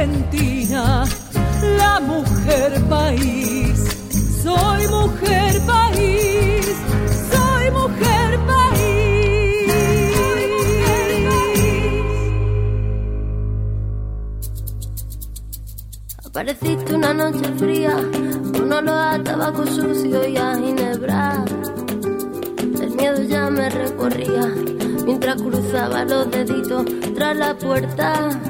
Argentina, la mujer país. Soy mujer país, soy mujer país. Apareciste una noche fría, con olor a tabaco sucio y a ginebra. El miedo ya me recorría mientras cruzaba los deditos tras la puerta.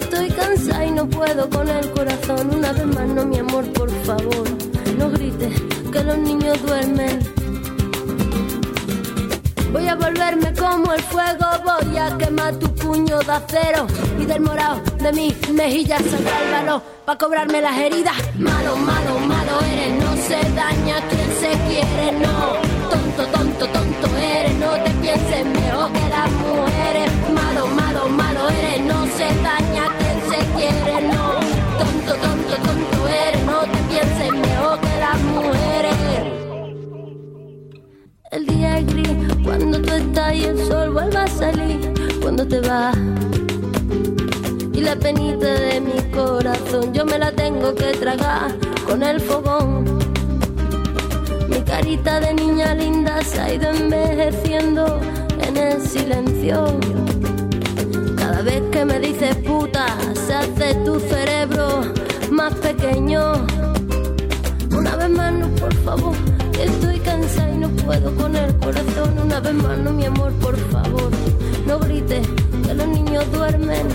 estoy cansada y no puedo con el corazón. Una vez más, no, mi amor, por favor, no grites que los niños duermen. Voy a volverme como el fuego, voy a quemar tu puño de acero y del morado de mis mejillas saldrá el valor para cobrarme las heridas. Malo, malo, malo eres, no se daña quien se quiere, no. Tonto, tonto, tonto eres, no te pienses mejor que las mujeres. Malo, malo, malo eres, no se daña quiere, no. Tonto, tonto, tonto eres, no te pienses mejor que las mujeres. El día es gris cuando tú estás y el sol vuelve a salir cuando te vas. Y la penita de mi corazón yo me la tengo que tragar con el fogón. Mi carita de niña linda se ha ido envejeciendo en el silencio. Cada vez que me dices puta, se hace tu cerebro más pequeño. Una vez más, no, por favor, estoy cansada y no puedo con el corazón. Una vez más, no, mi amor, por favor, no grites que los niños duermen.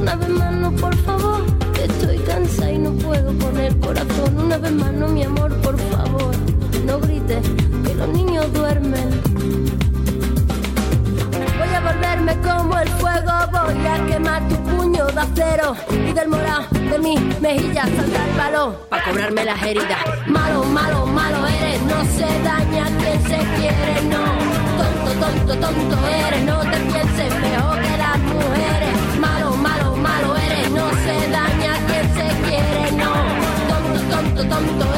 Una vez más, no, por favor, estoy cansada y no puedo con el corazón. Una vez más, no, mi amor, por favor, no grites que los niños duermen. Volverme como el fuego, voy a quemar tu puño de acero y del morado de mis mejillas saldrá el balón para cobrarme las heridas. Malo, malo, malo eres, no se daña quien se quiere, no. Tonto, tonto, tonto eres, no te pienses mejor que las mujeres. Malo, malo, malo eres, no se daña quien se quiere, no. Tonto, tonto, tonto eres,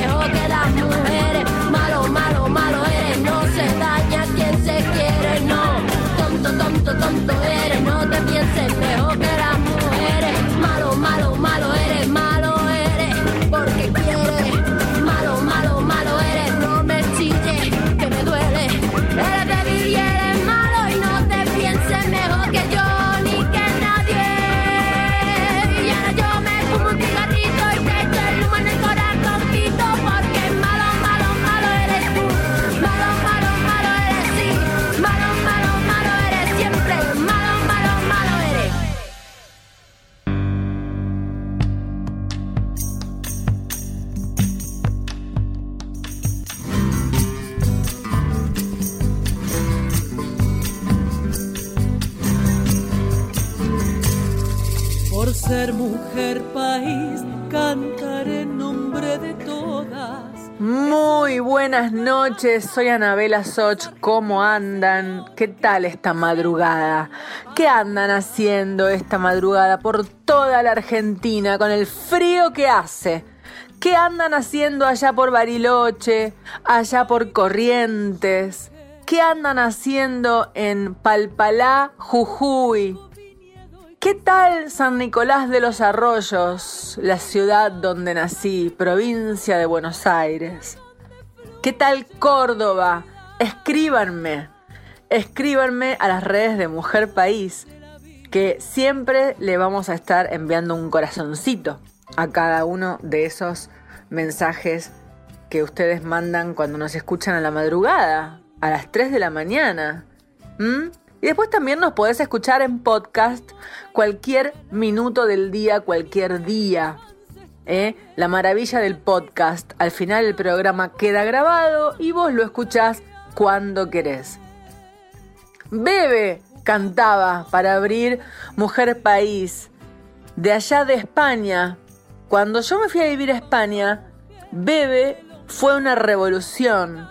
noches, soy Anabela Soch. ¿Cómo andan? ¿Qué tal esta madrugada? ¿Qué andan haciendo esta madrugada por toda la Argentina con el frío que hace? ¿Qué andan haciendo allá por Bariloche, allá por Corrientes? ¿Qué andan haciendo en Palpalá, Jujuy? ¿Qué tal San Nicolás de los Arroyos, la ciudad donde nací, provincia de Buenos Aires? ¿Qué tal Córdoba? Escríbanme, escríbanme a las redes de Mujer País, que siempre le vamos a estar enviando un corazoncito a cada uno de esos mensajes que ustedes mandan cuando nos escuchan a la madrugada, a las 3 de la mañana. Y después también nos podés escuchar en podcast cualquier minuto del día, cualquier día. ¿Eh? La maravilla del podcast. Al final el programa queda grabado y vos lo escuchás cuando querés. Bebe cantaba para abrir Mujer País. De allá de España. Cuando yo me fui a vivir a España, Bebe fue una revolución.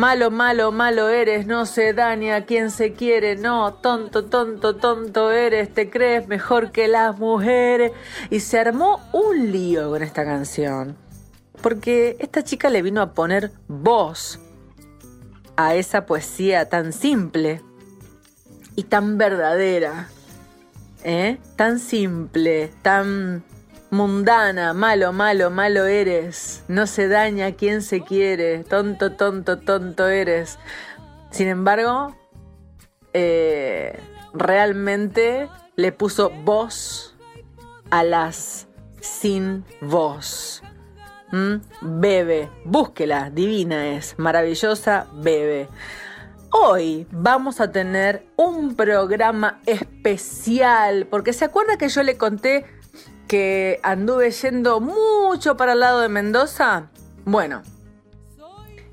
Malo, malo, malo eres, no se daña a quien se quiere, no, tonto, tonto, tonto eres, te crees mejor que las mujeres. Y se armó un lío con esta canción, porque esta chica le vino a poner voz a esa poesía tan simple y tan verdadera, ¿eh? tan simple, tan mundana, malo, malo, malo eres, no se daña quien se quiere, tonto, tonto, tonto eres. Sin embargo, eh, realmente le puso voz a las sin voz. ¿Mm? Bebe, búsquela, divina es, maravillosa, bebe. Hoy vamos a tener un programa especial, porque se acuerda que yo le conté que anduve yendo mucho para el lado de Mendoza? Bueno,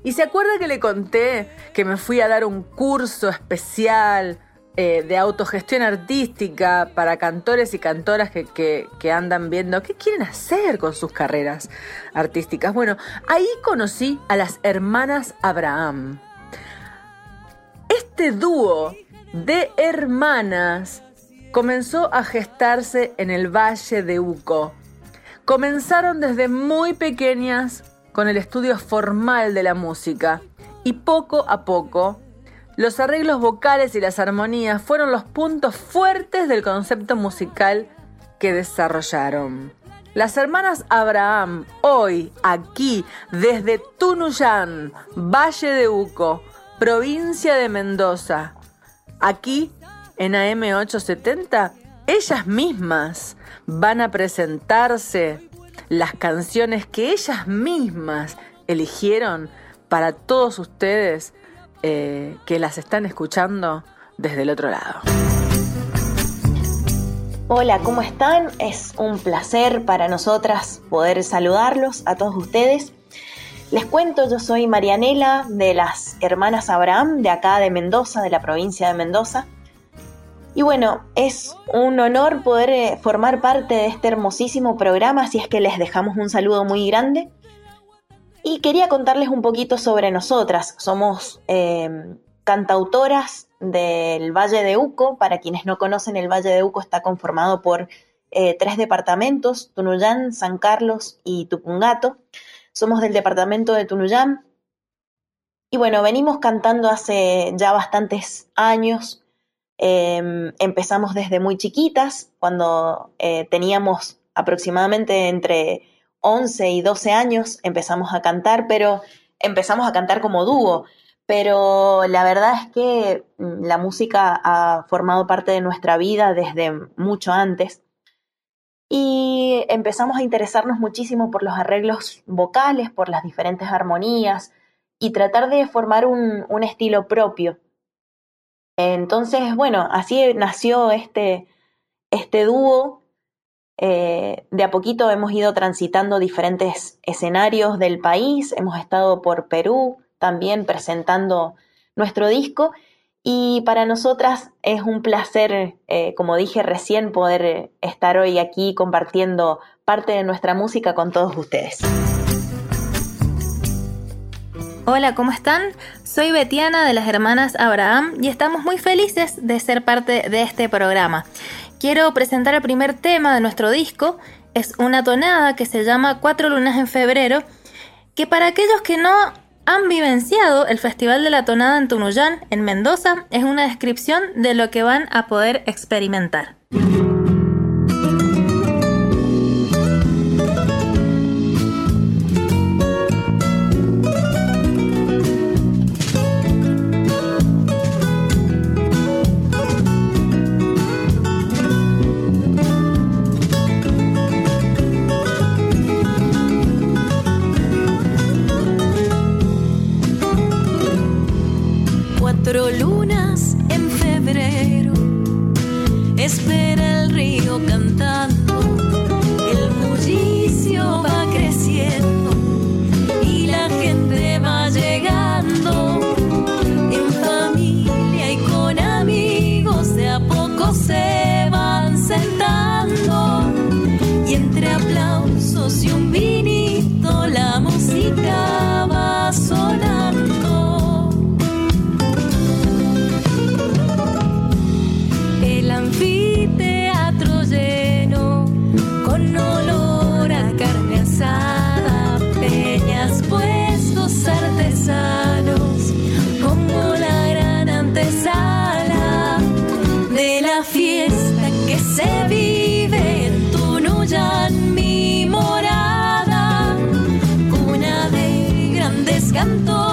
¿y se acuerda que le conté que me fui a dar un curso especial eh, de autogestión artística para cantores y cantoras que, que andan viendo qué quieren hacer con sus carreras artísticas? Bueno, ahí conocí a las hermanas Abraham. Este dúo de hermanas comenzó a gestarse en el Valle de Uco. Comenzaron desde muy pequeñas con el estudio formal de la música y poco a poco los arreglos vocales y las armonías fueron los puntos fuertes del concepto musical que desarrollaron. Las hermanas Abraham, hoy aquí, desde Tunuyán, Valle de Uco, provincia de Mendoza, aquí en AM870, ellas mismas van a presentarse las canciones que ellas mismas eligieron para todos ustedes eh, que las están escuchando desde el otro lado. Hola, ¿cómo están? Es un placer para nosotras poder saludarlos a todos ustedes. Les cuento, yo soy Marianela de las Hermanas Abraham, de acá de Mendoza, de la provincia de Mendoza. Y bueno, es un honor poder eh, formar parte de este hermosísimo programa, así es que les dejamos un saludo muy grande. Y quería contarles un poquito sobre nosotras. Somos em, cantautoras del Valle de Uco. Para quienes no conocen, el Valle de Uco está conformado por eh, tres departamentos, Tunuyán, San Carlos y Tupungato. Somos del departamento de Tunuyán. Y bueno, venimos cantando hace ya bastantes años. Em, empezamos desde muy chiquitas, cuando eh, teníamos aproximadamente entre 11 y 12 años, empezamos a cantar, pero empezamos a cantar como dúo. Pero la verdad es que mm, la música ha formado parte de nuestra vida desde mucho antes. Y empezamos a interesarnos muchísimo por los arreglos vocales, por las diferentes armonías y tratar de formar un estilo propio. Entonces, bueno, así nació este, este dúo. Eh, de a poquito hemos ido transitando diferentes escenarios del país, hemos estado por Perú también presentando nuestro disco y para nosotras es un placer, eh, como dije recién, poder estar hoy aquí compartiendo parte de nuestra música con todos ustedes. Hola, ¿cómo están? Soy Betiana de las Hermanas Abraham y estamos muy felices de ser parte de este programa. Quiero presentar el primer tema de nuestro disco. Es una tonada que se llama Cuatro lunas en febrero, que para aquellos que no han vivenciado el Festival de la Tonada en Tunuyán, en Mendoza, es una descripción de lo que van a poder experimentar. canto.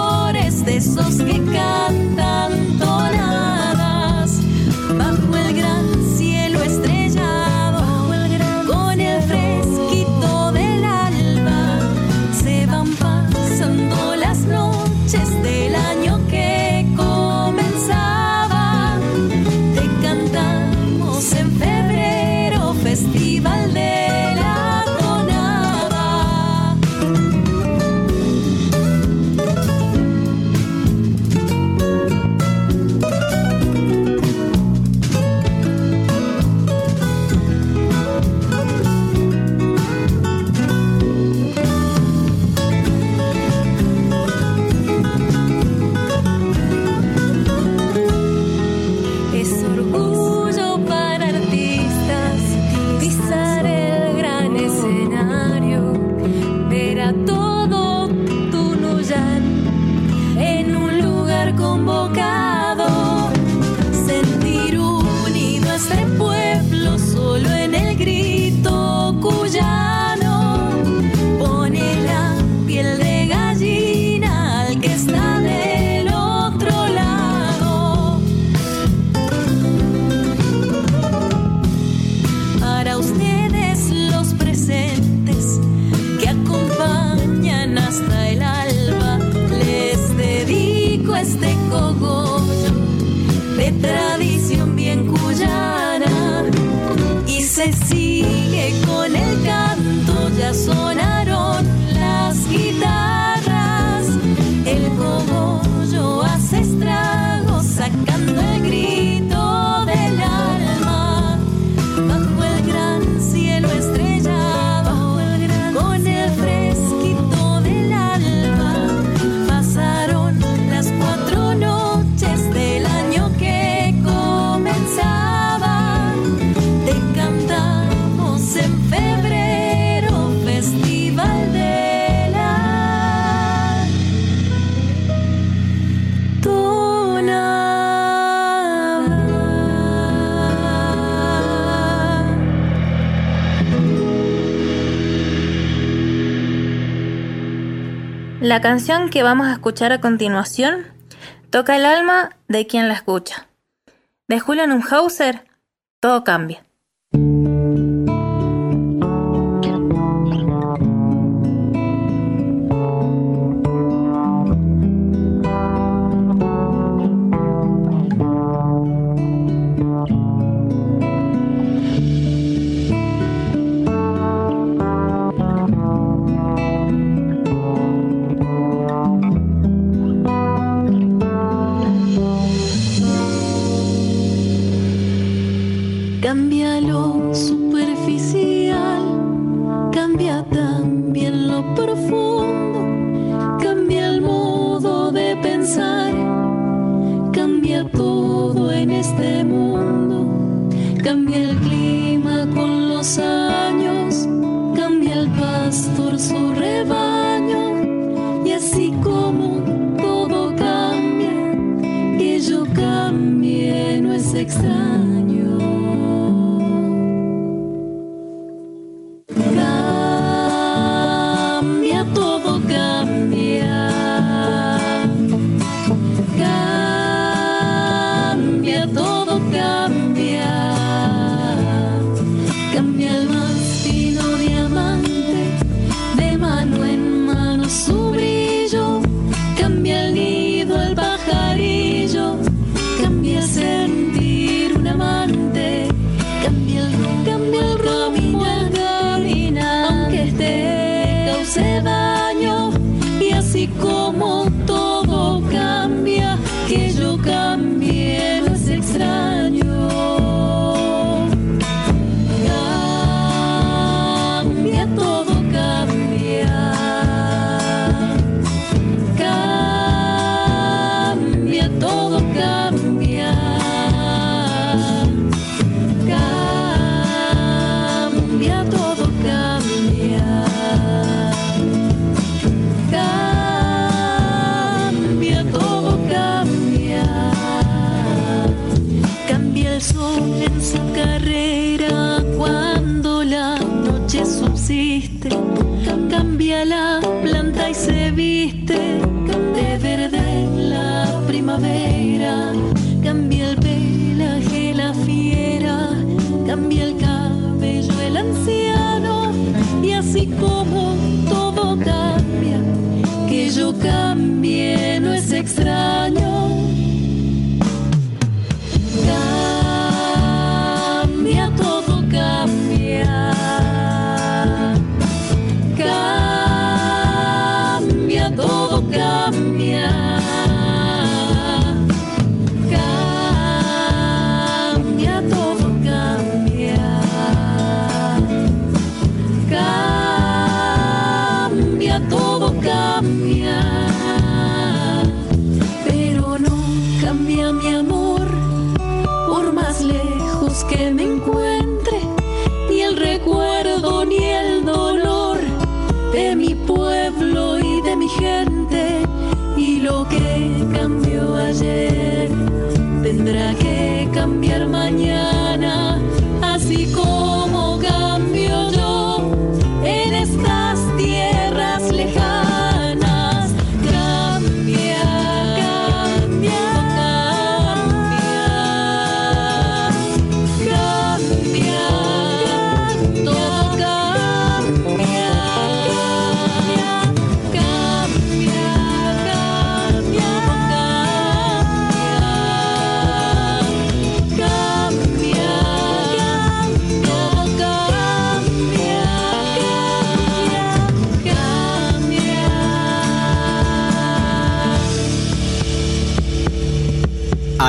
canción que vamos a escuchar a continuación toca el alma de quien la escucha. De Julian Umhauser, todo cambia.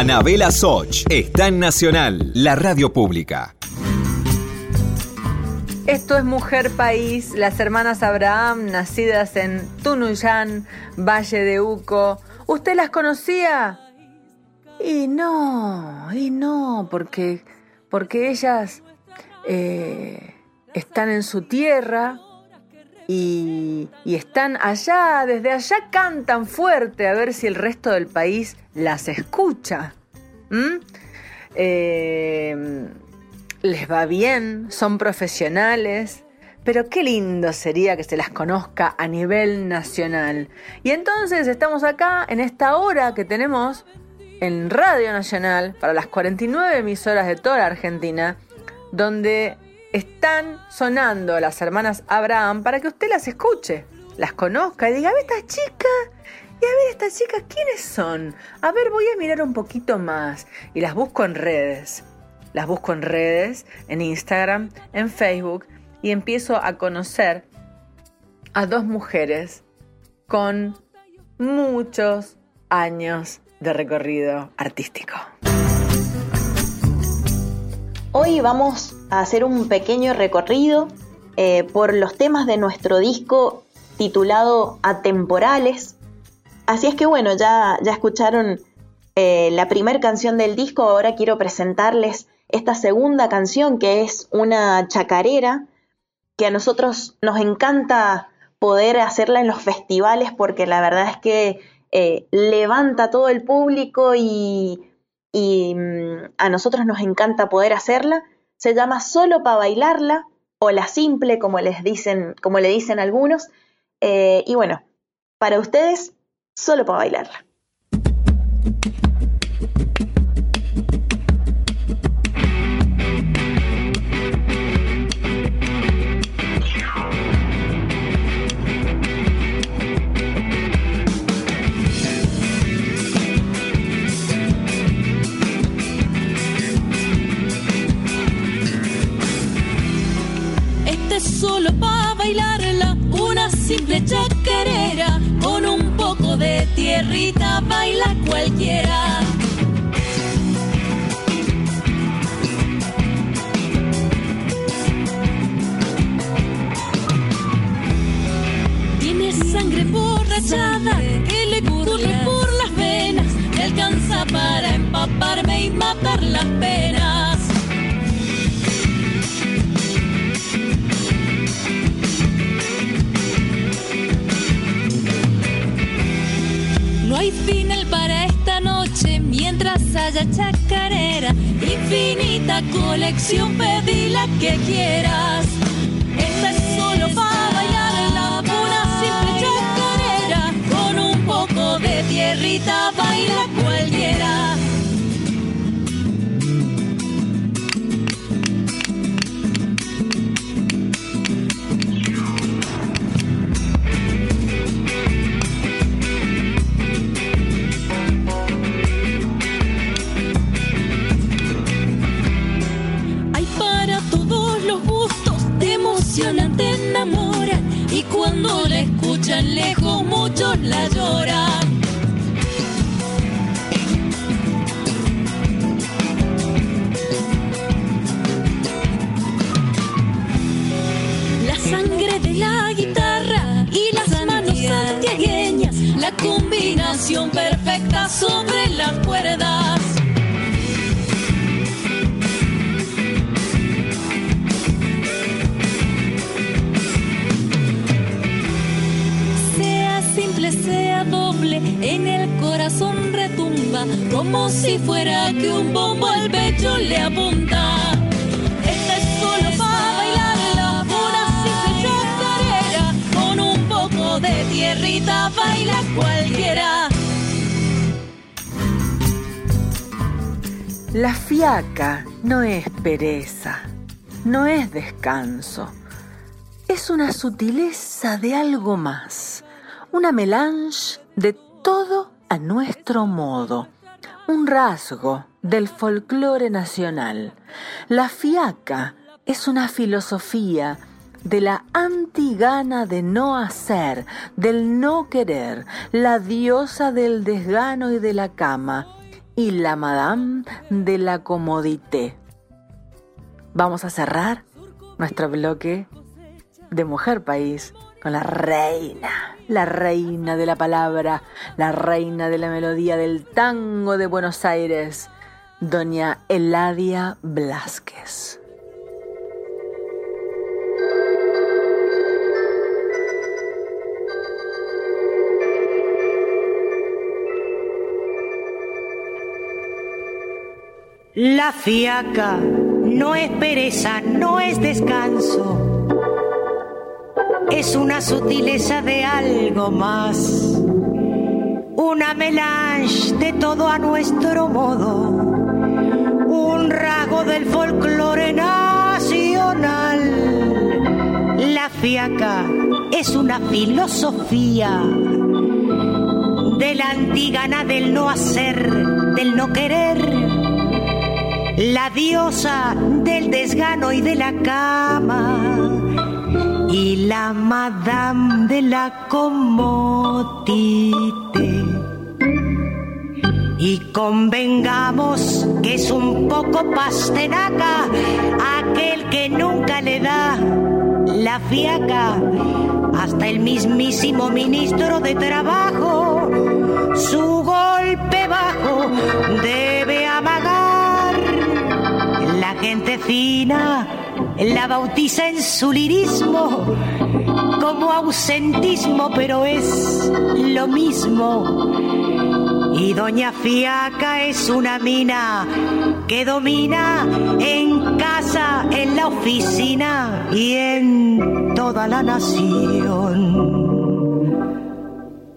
Anabela Soch está en Nacional, la radio pública. Esto es Mujer País, las hermanas Abraham, nacidas en Tunuyán, Valle de Uco. ¿Usted las conocía? Y no, y no, porque, porque ellas eh, están en su tierra, y, están allá, desde allá cantan fuerte a ver si el resto del país las escucha. Eh, les va bien, son profesionales, pero qué lindo sería que se las conozca a nivel nacional. Y entonces estamos acá en esta hora que tenemos en Radio Nacional para las 49 emisoras de toda la Argentina, donde están sonando las hermanas Abraham para que usted las escuche, las conozca y diga, a ver esta chica, y a ver estas chicas, ¿quiénes son? A ver, voy a mirar un poquito más y las busco en redes. Las busco en redes, en Instagram, en Facebook y empiezo a conocer a dos mujeres con muchos años de recorrido artístico. Hoy vamos a hacer un pequeño recorrido eh, por los temas de nuestro disco titulado Atemporales. Así es que bueno, ya, ya escucharon eh, la primera canción del disco, ahora quiero presentarles esta segunda canción que es una chacarera que a nosotros nos encanta poder hacerla en los festivales porque la verdad es que eh, levanta todo el público y y mm, a nosotros nos encanta poder hacerla. Se llama Solo para bailarla o La Simple, como les dicen, como le dicen algunos. Eh, y bueno, para ustedes, solo para bailarla. No hay final para esta noche mientras haya chacarera infinita colección, pedí la que quieras. Esta es solo para bailar la pura simple chacarera. Con un poco de tierrita la lloran. La sangre de la guitarra y las manos santiagueñas, la combinación perfecta sobre las cuerdas. Corazón retumba, como si fuera que un bombo al pecho le apunta. Esta es solo para bailar la pura simple chacarera, con un poco de tierrita baila cualquiera. La fiaca no es pereza, no es descanso, es una sutileza de algo más una melange de todo a nuestro modo, un rasgo del folclore nacional. La fiaca es una filosofía de la antigana de no hacer, del no querer, la diosa del desgano y de la cama, y la madame de la comodité. Vamos a cerrar nuestro bloque de Mujer País con la reina la reina de la palabra, la reina de la melodía del tango de Buenos Aires, doña Eladia Blasquez. La fiaca no es pereza, no es descanso es una sutileza de algo más, una melange de todo a nuestro modo, un rasgo del folclore nacional. La fiaca es una filosofía de la antigana del no hacer, del no querer, la diosa del desgano y de la cama y la madame de la comodité. Y convengamos que es un poco pastenaca aquel que nunca le da la fiaca hasta el mismísimo ministro de Trabajo. Su golpe bajo debe amagar la gente fina la bautiza en su lirismo como ausentismo, pero es lo mismo. Y Doña Fiaca es una mina que domina en casa, en la oficina y en toda la nación.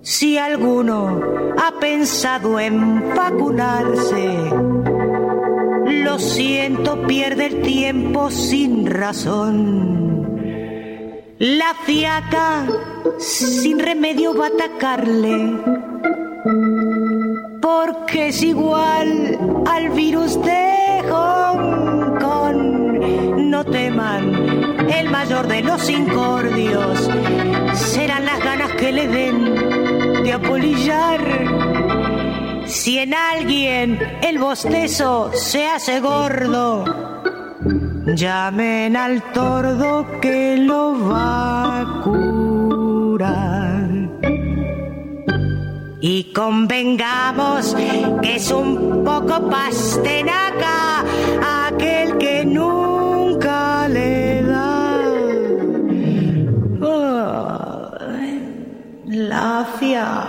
Si alguno ha pensado en vacunarse, lo siento, pierde el tiempo sin razón. La fiaca sin remedio va a atacarle, porque es igual al virus de Hong Kong. No teman, el mayor de los incordios serán las ganas que le den de apolillar si en alguien el bostezo se hace gordo, llamen al tordo que lo va a curar. Y convengamos que es un poco pastenaca aquel que nunca le da la fiaca.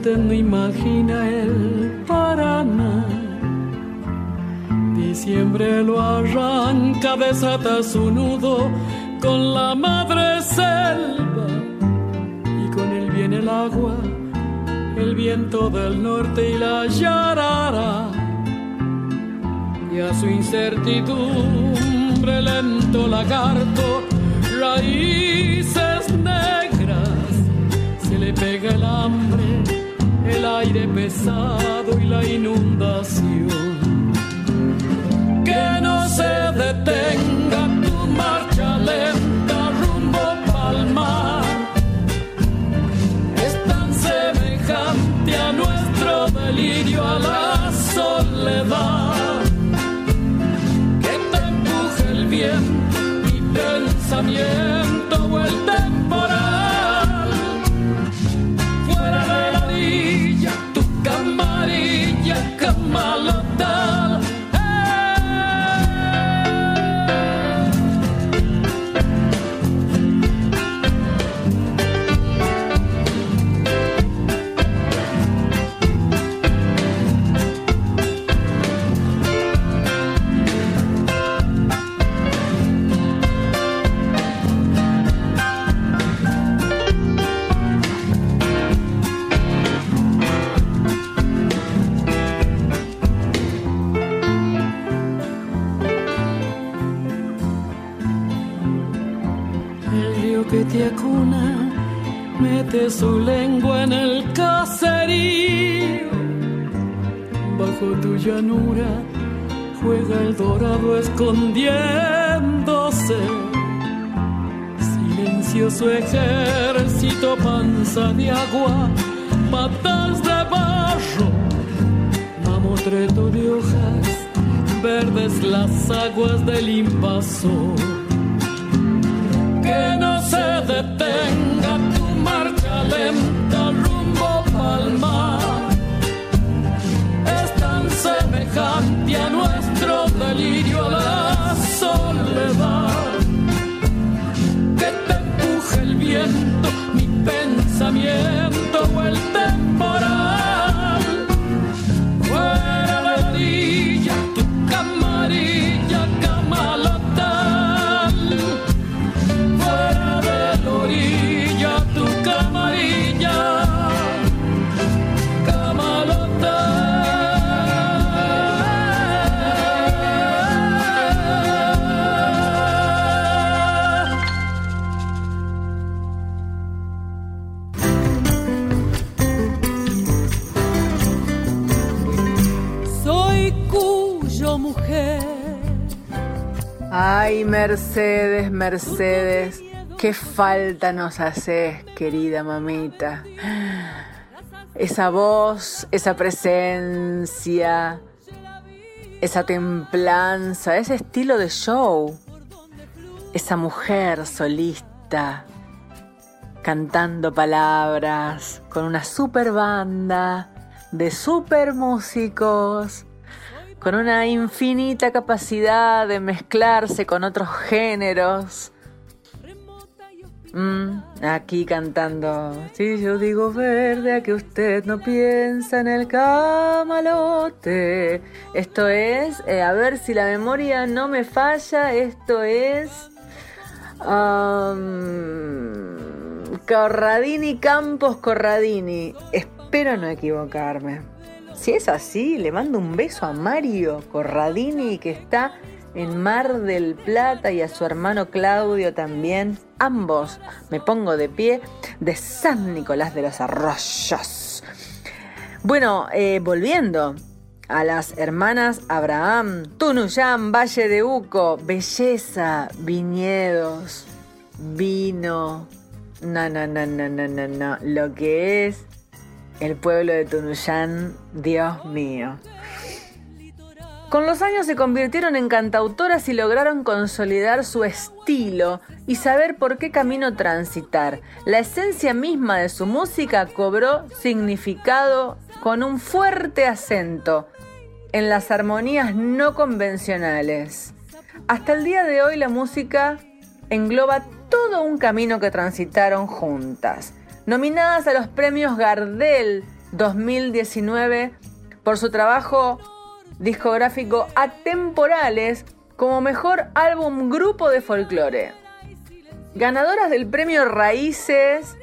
Usted no imagina el Paraná. Diciembre lo arranca, desata su nudo con la madre selva y con él viene el agua, el viento del norte y la yarara y a su incertidumbre lento lagarto, raíces negras, se le pega el hambre, el aire pesado y la inundación. Que no se detenga tu marcha lenta rumbo pa'l mar. Es tan semejante a nuestro delirio, a la soledad que te empuje el viento, mi pensamiento o llanura juega el dorado escondiéndose. Silencioso ejército, panza de agua, patas de barro, mamotreto de hojas, verdes las aguas del invasor que no se detenga tu marcha lenta rumbo pa'l semejante a nuestro delirio, la soledad, que te empuje el viento, mi pensamiento o el temporal. Ay, Mercedes, Mercedes, qué falta nos haces, querida mamita. Esa voz, esa presencia, esa templanza, ese estilo de show, esa mujer solista, cantando palabras, con una super banda de super músicos con una infinita capacidad de mezclarse con otros géneros. Mm, aquí cantando. Si yo digo verde, a que usted no piensa en el camalote. Esto es, eh, a ver si la memoria no me falla, esto es. Corradini Campos Corradini. Espero no equivocarme. Si es así, le mando un beso a Mario Corradini que está en Mar del Plata y a su hermano Claudio también. Ambos me pongo de pie de San Nicolás de los Arroyos. Bueno, eh, volviendo a las hermanas Abraham, Tunuyán, Valle de Uco, belleza, viñedos, vino. No, no, no, no, no, no, no. Lo que es el pueblo de Tunuyán, Dios mío. Con los años se convirtieron en cantautoras y lograron consolidar su estilo y saber por qué camino transitar. La esencia misma de su música cobró significado con un fuerte acento en las armonías no convencionales. Hasta el día de hoy la música engloba todo un camino que transitaron juntas. Nominadas a los premios Gardel 2019 por su trabajo discográfico Atemporales como mejor álbum grupo de folclore. Ganadoras del premio Raíces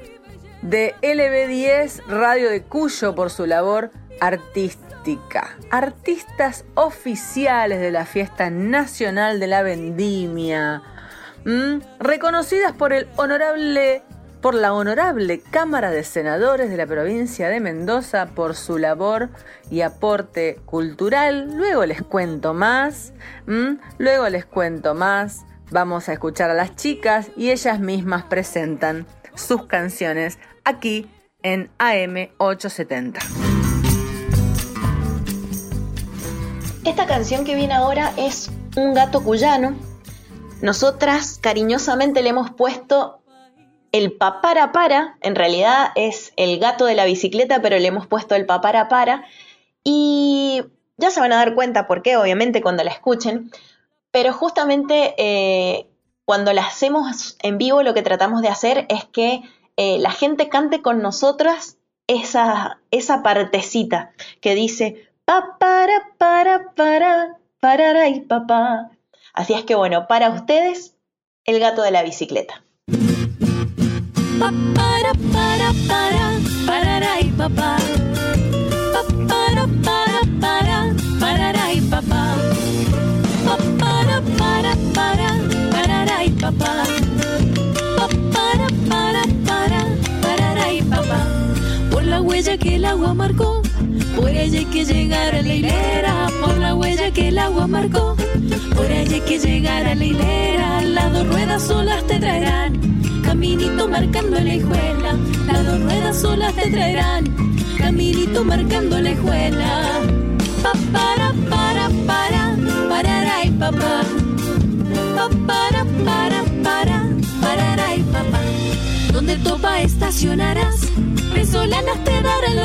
de LB10 Radio de Cuyo por su labor artística. Artistas oficiales de la Fiesta Nacional de la Vendimia. Reconocidas por el honorable por la Honorable Cámara de Senadores de la provincia de Mendoza por su labor y aporte cultural. Luego les cuento más, luego les cuento más. Vamos a escuchar a las chicas y ellas mismas presentan sus canciones aquí en AM870. Esta canción que viene ahora es Un gato cuyano. Nosotras cariñosamente le hemos puesto el papara para, en realidad es el gato de la bicicleta, pero le hemos puesto el papara para. Y ya se van a dar cuenta por qué, obviamente, cuando la escuchen. Pero justamente eh, cuando la hacemos en vivo, lo que tratamos de hacer es que eh, la gente cante con nosotras esa, esa partecita que dice papara para para para y papá. Así es que bueno, para ustedes, el gato de la bicicleta para para para para y papá. Para para para para y papá. Para para para para y papá. Para para para para y papá. Por la huella que el agua marcó por hay que llegar a la hilera, por la huella que el agua marcó. Por hay que llegar a la hilera, las dos ruedas solas te traerán caminito marcando la hijuela, las dos ruedas solas te traerán, caminito marcando la hijuela. Pa para para para para y papá. Pa para para para para y papá. Donde topa estacionarás, pesolanas te darán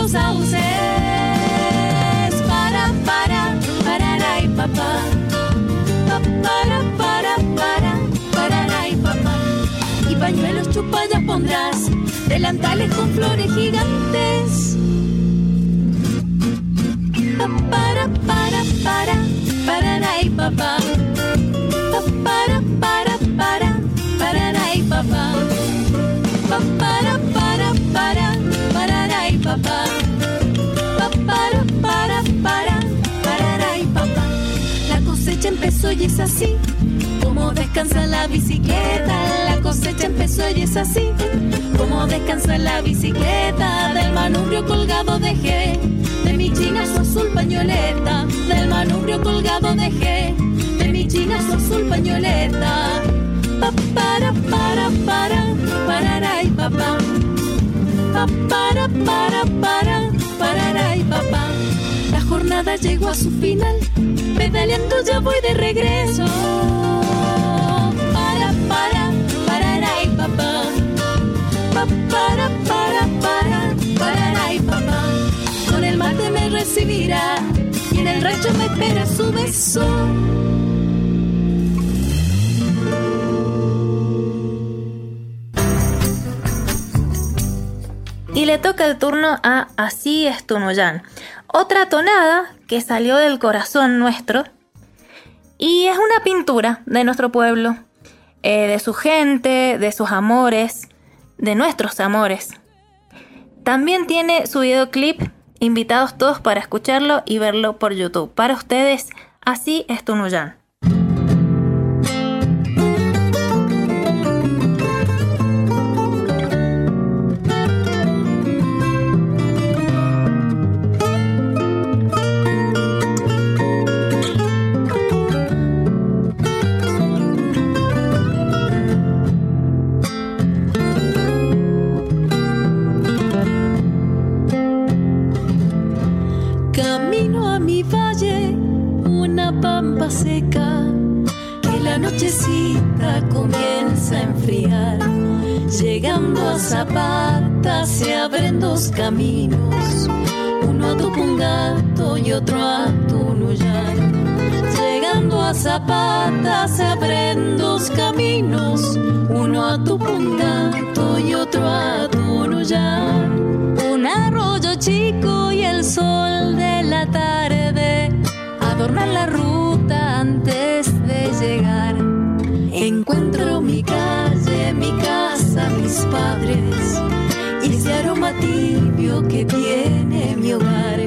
chupallas pondrás, delantales con flores gigantes. Para, para, para, para, y papá. Para, para, para, para, y papá. Para, para, para, para, y papá. Para, para, para, para, y papá. La cosecha empezó y es así como descansa la bicicleta, la cosecha empezó y es así. Como descansa la bicicleta, del manubrio colgado dejé. De mi china su azul pañoleta, del manubrio colgado dejé. De mi china su azul pañoleta. Pa, para, para, para, para, y papá. Pa, para, para, para, para, y papá. La jornada llegó a su final, pedaleando ya voy de regreso Con el mate me recibirá y en el rancho me espera su beso. Y le toca el turno a Así es Tunuyán, otra tonada que salió del corazón nuestro. Y es una pintura de nuestro pueblo, eh, de su gente, de sus amores, de nuestros amores. También tiene su videoclip, invitados todos para escucharlo y verlo por YouTube. Para ustedes, así es Tunuyán. que tiene mi hogar.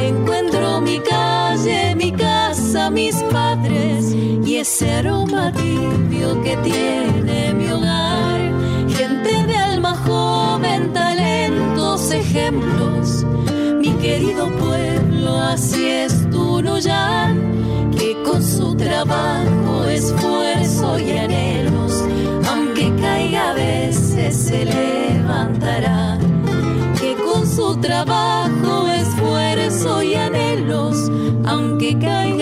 Encuentro mi calle, mi casa, mis padres y ese aroma tibio que tiene mi hogar. Gente de alma joven, talentos, ejemplos. Mi querido pueblo, así es tu Nuyan, que con su trabajo, esfuerzo y trabajo, esfuerzo y anhelos, aunque caiga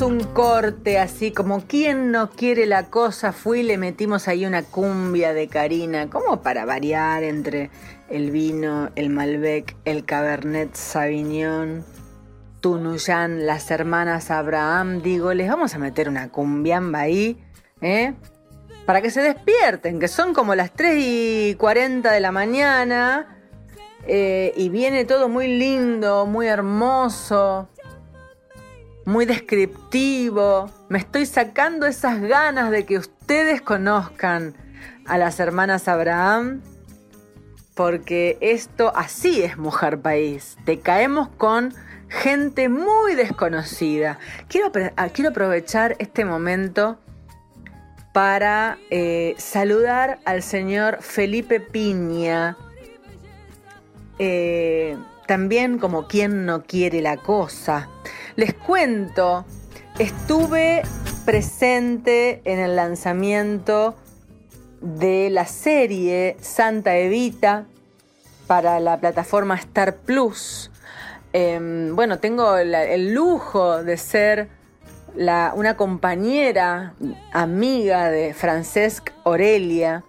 Un corte así como quien no quiere la cosa, fui y le metimos ahí una cumbia de Karina, como para variar entre el vino, el Malbec, el Cabernet Sauvignon, Tunuyán, las hermanas Abraham, digo, les vamos a meter una cumbiamba ahí, ¿eh? Para que se despierten, que son como las 3 y 40 de la mañana, eh, y viene todo muy lindo, muy hermoso muy descriptivo. Me estoy sacando esas ganas de que ustedes conozcan a las hermanas Abraham, porque esto así es Mujer País. Te caemos con gente muy desconocida. Quiero, ah, aprovechar este momento para eh, saludar al señor Felipe Piña, eh, también como quien no quiere la cosa. Les cuento, estuve presente en el lanzamiento de la serie Santa Evita para la plataforma Star Plus. Em, bueno, tengo el lujo de ser una compañera, amiga de Francesc Aurelia.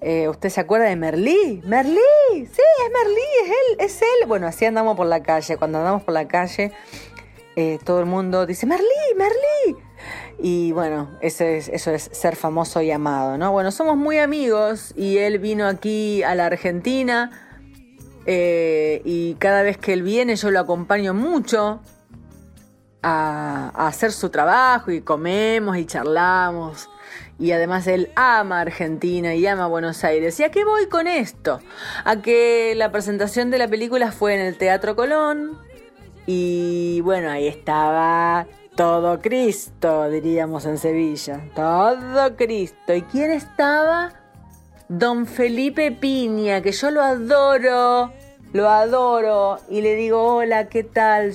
Eh, ¿Usted se acuerda de Merlí? Merlí, sí, es Merlí, es él, es él. Bueno, así andamos por la calle. Cuando andamos por la calle, eh, todo el mundo dice, Merlí, Merlí. Y bueno, eso es, ser famoso y amado, ¿no? Bueno, somos muy amigos y él vino aquí a la Argentina eh, y cada vez que él viene yo lo acompaño mucho a, a hacer su trabajo y comemos y charlamos. Y además él ama Argentina y ama Buenos Aires. ¿Y a qué voy con esto? A que la presentación de la película fue en el Teatro Colón. Y bueno, ahí estaba todo Cristo, diríamos en Sevilla. Todo Cristo. ¿Y quién estaba? Don Felipe Piña, que yo lo adoro, lo adoro. Y le digo, hola, ¿qué tal?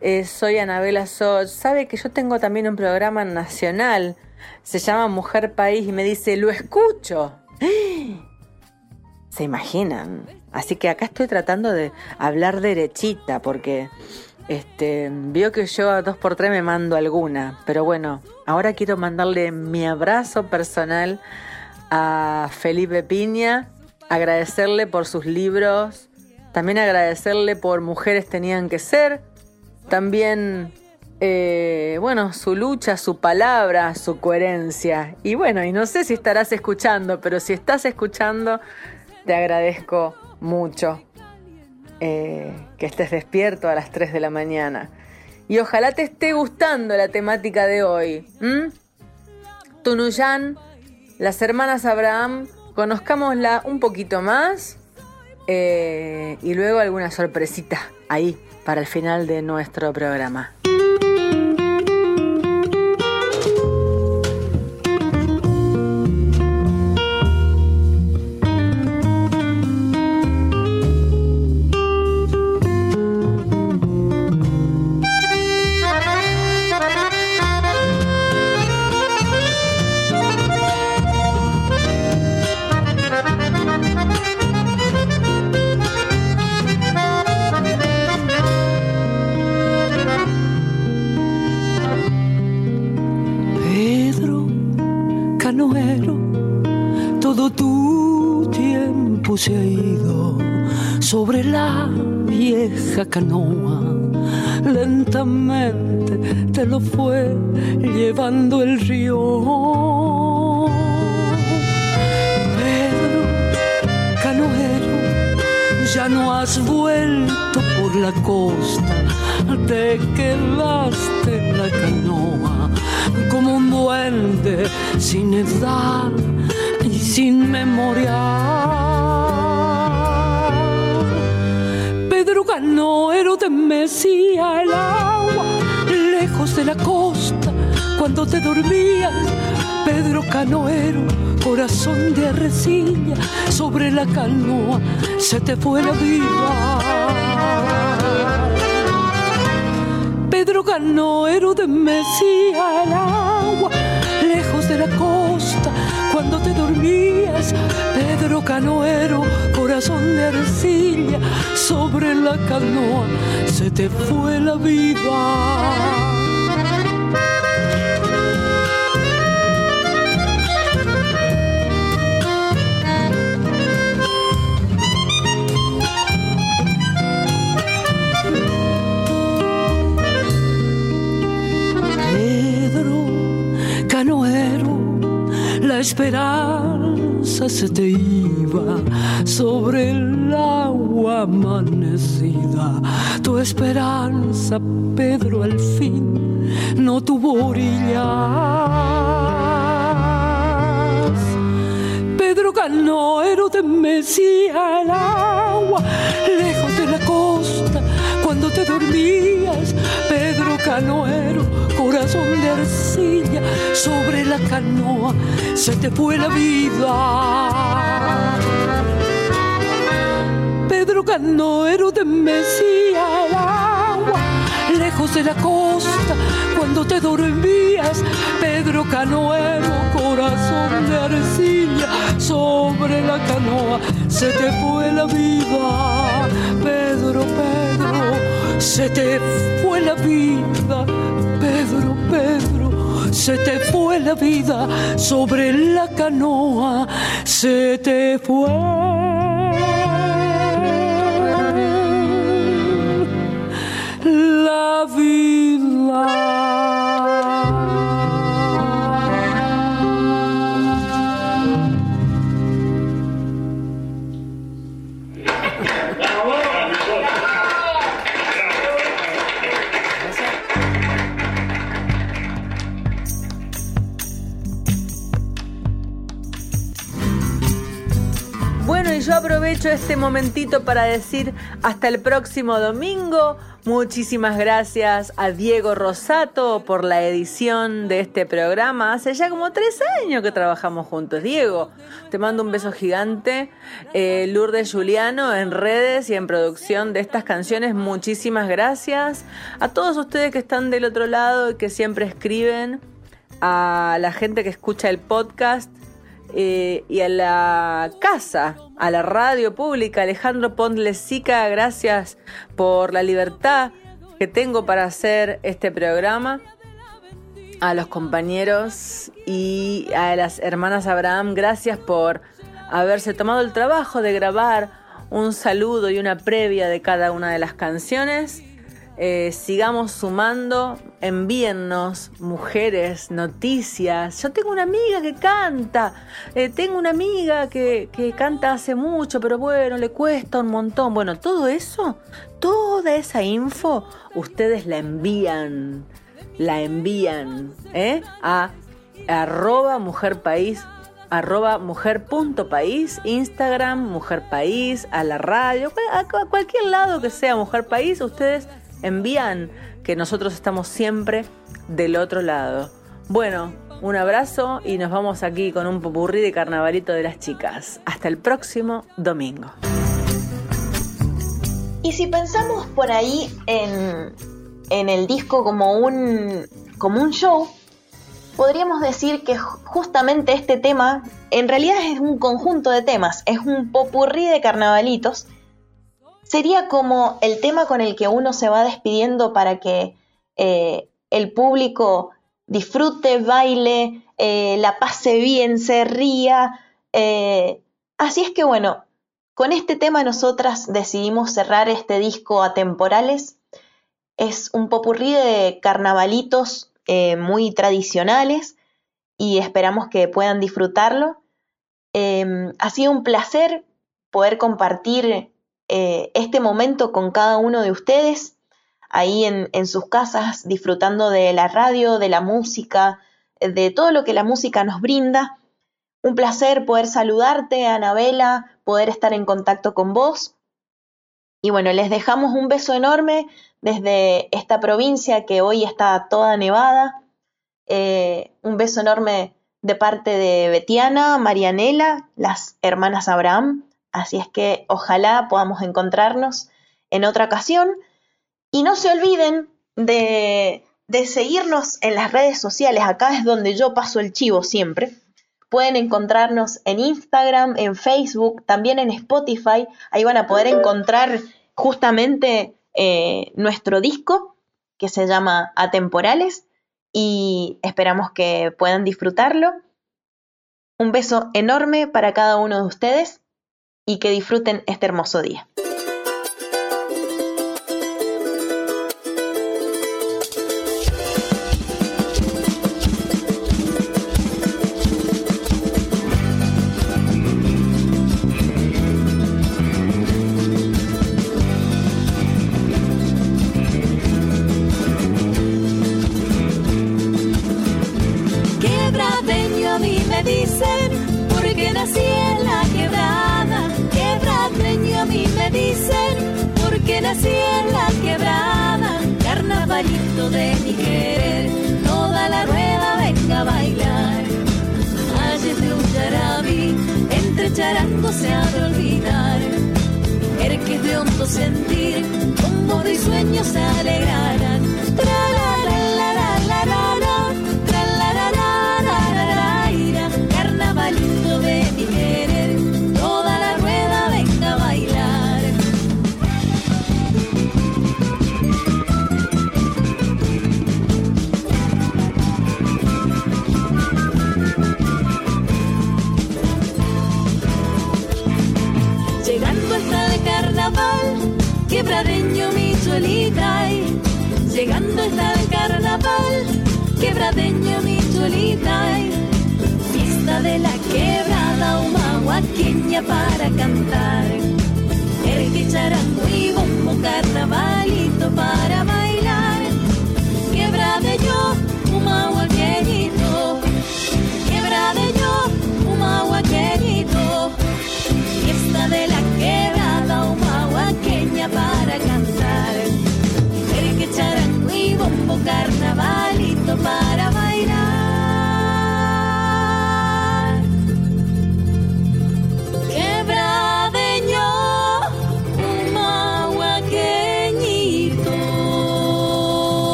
Eh, soy Anabela Soch. Sabe que yo tengo también un programa nacional. Se llama Mujer País y me dice, lo escucho. ¿Se imaginan? Así que acá estoy tratando de hablar derechita porque este, vio que yo a dos por tres me mando alguna. Pero bueno, ahora quiero mandarle mi abrazo personal a Felipe Piña, agradecerle por sus libros, también agradecerle por Mujeres Tenían que Ser, también, eh, bueno, su lucha, su palabra, su coherencia. Y bueno, y no sé si estarás escuchando, pero si estás escuchando, te agradezco mucho eh, que estés despierto a las 3 de la mañana. Y ojalá te esté gustando la temática de hoy. Tunuyán, las hermanas Abraham, conozcámosla un poquito más eh, y luego alguna sorpresita ahí para el final de nuestro programa. Corazón de arrecilla, sobre la canoa se te fue la vida. Pedro Canoero te mecía el agua lejos de la costa cuando te dormías. Pedro Canoero, corazón de arcilla, sobre la canoa se te fue la vida. Esperanza se te iba sobre el agua amanecida. Tu esperanza, Pedro, al fin no tuvo orillas. Pedro Canoero te mecía el agua lejos de la costa cuando te dormías. Pedro Canoero corazón de arcilla, sobre la canoa se te fue la vida. Pedro Canoero te mecía el agua, lejos de la costa, cuando te dormías. Pedro Canoero, corazón de arcilla, sobre la canoa se te fue la vida. Pedro, Pedro, se te fue la vida Pedro, Pedro, se te fue la vida sobre la canoa, se te fue. Este momentito para decir hasta el próximo domingo. Muchísimas gracias a Diego Rosato por la edición de este programa. Hace ya como tres años que trabajamos juntos. Diego, te mando un beso gigante. Eh, Lourdes Juliano en redes y en producción de estas canciones. Muchísimas gracias. A todos ustedes que están del otro lado y que siempre escriben. A la gente que escucha el podcast eh, y a la casa, a la radio pública. Alejandro Pondlesica, gracias por la libertad que tengo para hacer este programa. A los compañeros y a las hermanas Abraham, gracias por haberse tomado el trabajo de grabar un saludo y una previa de cada una de las canciones. Eh, sigamos sumando, envíennos mujeres, noticias. Yo tengo una amiga que canta, eh, tengo una amiga que, que, canta hace mucho, pero bueno, le cuesta un montón. Bueno, todo eso, toda esa info, ustedes la envían, la envían ¿eh? a arroba mujerpaís arroba mujer.país, Instagram, Mujer País, a la radio, a cualquier lado que sea Mujer País, ustedes envían que nosotros estamos siempre del otro lado. Bueno, un abrazo y nos vamos aquí con un popurrí de carnavalito de las chicas. Hasta el próximo domingo. Y si pensamos por ahí en, en el disco como un, como un show, podríamos decir que justamente este tema en realidad es un conjunto de temas, es un popurrí de carnavalitos sería como el tema con el que uno se va despidiendo para que eh, el público disfrute, baile, eh, la pase bien, se ría. Eh, así es que bueno, con este tema nosotras decidimos cerrar este disco a temporales. Es un popurrí de carnavalitos muy tradicionales y esperamos que puedan disfrutarlo. ha sido un placer poder compartir eh, este momento con cada uno de ustedes, ahí en, sus casas, disfrutando de la radio, de la música, de todo lo que la música nos brinda. Un placer poder saludarte, Anabela, poder estar en contacto con vos. Y bueno, les dejamos un beso enorme desde esta provincia que hoy está toda nevada. Eh, un beso enorme de parte de Betiana, Marianela, las hermanas Abraham. Así es que ojalá podamos encontrarnos en otra ocasión. Y no se olviden de, seguirnos en las redes sociales. Acá es donde yo paso el chivo siempre. Pueden encontrarnos en Instagram, en Facebook, también en Spotify. Ahí van a poder encontrar justamente eh, nuestro disco que se llama Atemporales y esperamos que puedan disfrutarlo. Un beso enorme para cada uno de ustedes y que disfruten este hermoso día.